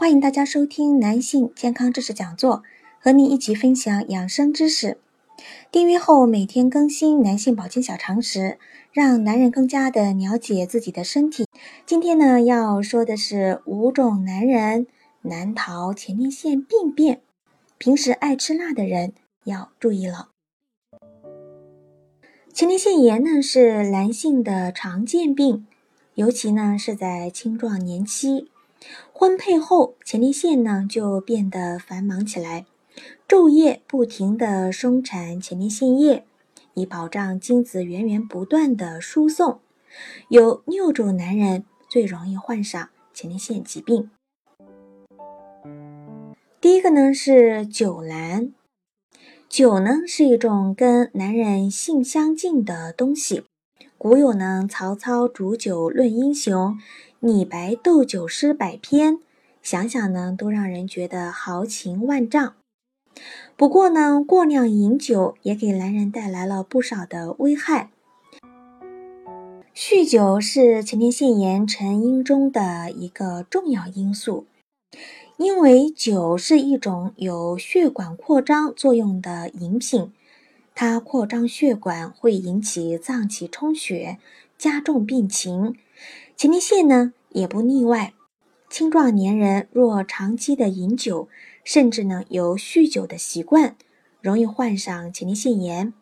欢迎大家收听男性健康知识讲座，和你一起分享养生知识。订阅后每天更新男性保健小常识，让男人更加的了解自己的身体。今天呢要说的是五种男人难逃前列腺病变，平时爱吃辣的人要注意了。前列腺炎呢是男性的常见病，尤其呢是在青壮年期。婚配后，前列腺呢就变得繁忙起来，昼夜不停地生产前列腺液，以保障精子源源不断的输送。有六种男人最容易患上前列腺疾病。第一个呢是酒男，酒呢是一种跟男人性相近的东西。古有呢，曹操煮酒论英雄。李白斗酒诗百篇，想想呢都让人觉得豪情万丈。不过呢，过量饮酒也给男人带来了不少的危害。酗酒是前列腺炎成因中的一个重要因素，因为酒是一种有血管扩张作用的饮品，它扩张血管会引起脏器充血，加重病情。前列腺呢也不例外，青壮年人若长期的饮酒，甚至呢有酗酒的习惯，容易患上前列腺炎。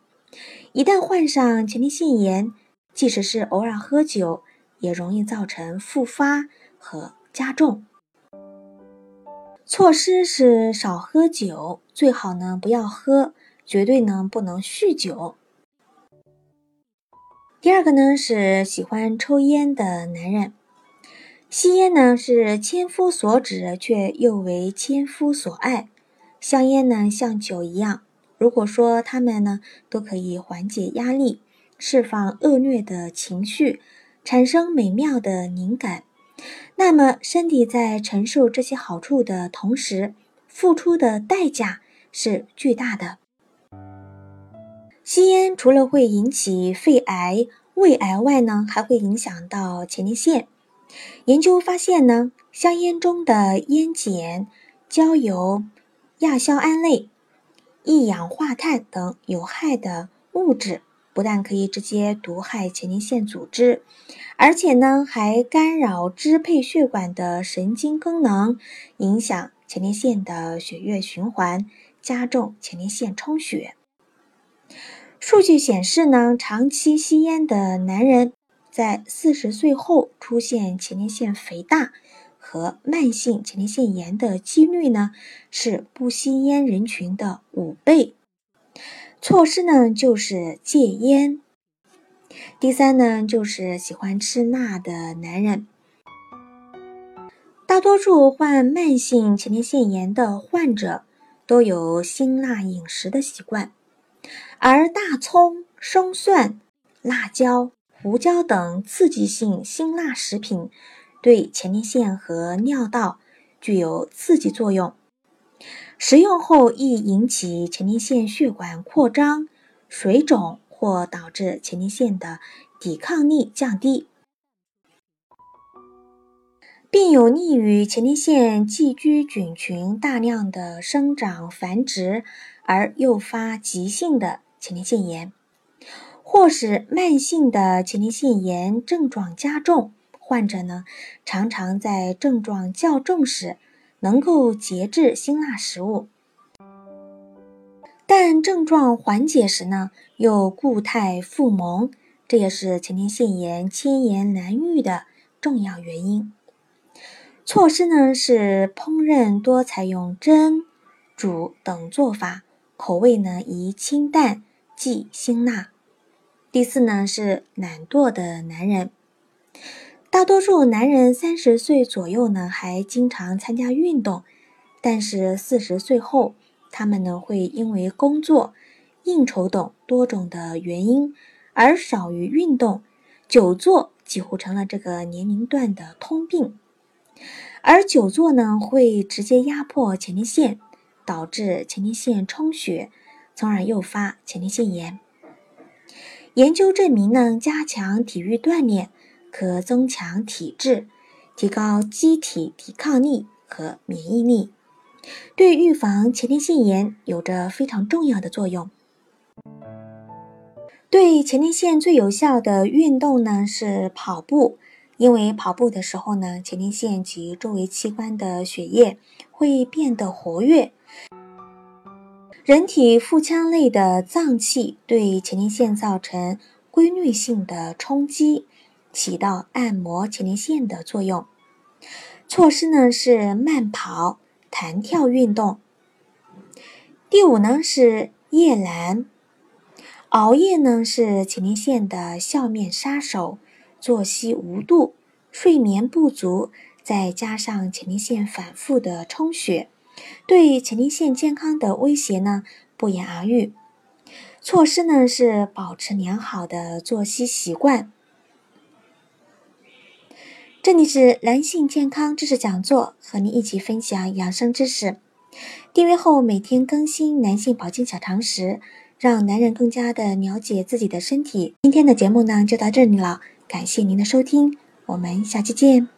一旦患上前列腺炎，即使是偶尔喝酒，也容易造成复发和加重。措施是少喝酒，最好呢不要喝，绝对呢不能酗酒。第二个呢是喜欢抽烟的男人，吸烟呢是千夫所指，却又为千夫所爱。香烟呢像酒一样，如果说他们呢都可以缓解压力，释放恶劣的情绪，产生美妙的灵感，那么身体在承受这些好处的同时，付出的代价是巨大的。吸烟除了会引起肺癌、胃癌外呢，还会影响到前列腺。研究发现呢，香烟中的烟碱、焦油、亚硝胺类、一氧化碳等有害的物质，不但可以直接毒害前列腺组织，而且呢，还干扰支配血管的神经功能，影响前列腺的血液循环，加重前列腺充血。数据显示呢，长期吸烟的男人在四十岁后出现前列腺肥大和慢性前列腺炎的几率呢，是不吸烟人群的五倍。措施呢，就是戒烟。第三呢，就是喜欢吃辣的男人。大多数患慢性前列腺炎的患者都有辛辣饮食的习惯。而大葱、生蒜、辣椒、胡椒等刺激性辛辣食品对前列腺和尿道具有刺激作用，食用后易引起前列腺血管扩张、水肿或导致前列腺的抵抗力降低，并有利于前列腺寄居菌群大量的生长繁殖，而诱发急性的。前列腺炎，或使慢性的前列腺炎症状加重。患者呢，常常在症状较重时能够节制辛辣食物，但症状缓解时呢，又固态复萌，这也是前列腺炎千言难愈的重要原因。措施呢是烹饪多采用蒸、煮等做法，口味呢宜清淡。忌辛辣。第四呢是懒惰的男人，大多数男人三十岁左右呢，还经常参加运动，但是四十岁后，他们呢会因为工作、应酬等多种的原因而少于运动，久坐几乎成了这个年龄段的通病。而久坐呢，会直接压迫前列腺，导致前列腺充血，从而诱发前列腺炎。研究证明呢，加强体育锻炼。可增强体质，提高机体抵抗力和免疫力，对预防前列腺炎有着非常重要的作用。对前列腺最有效的运动呢是跑步，因为跑步的时候呢，前列腺及周围器官的血液会变得活跃，人体腹腔内的脏器对前列腺造成规律性的冲击。起到按摩前列腺的作用。措施呢是慢跑、弹跳运动。第五呢是夜阑，熬夜呢是前列腺的笑面杀手。作息无度、睡眠不足，再加上前列腺反复的充血，对前列腺健康的威胁呢不言而喻。措施呢是保持良好的作息习惯。这里是男性健康知识讲座，和您一起分享养生知识。订阅后每天更新男性保健小常识，让男人更加的了解自己的身体。今天的节目呢就到这里了，感谢您的收听，我们下期见。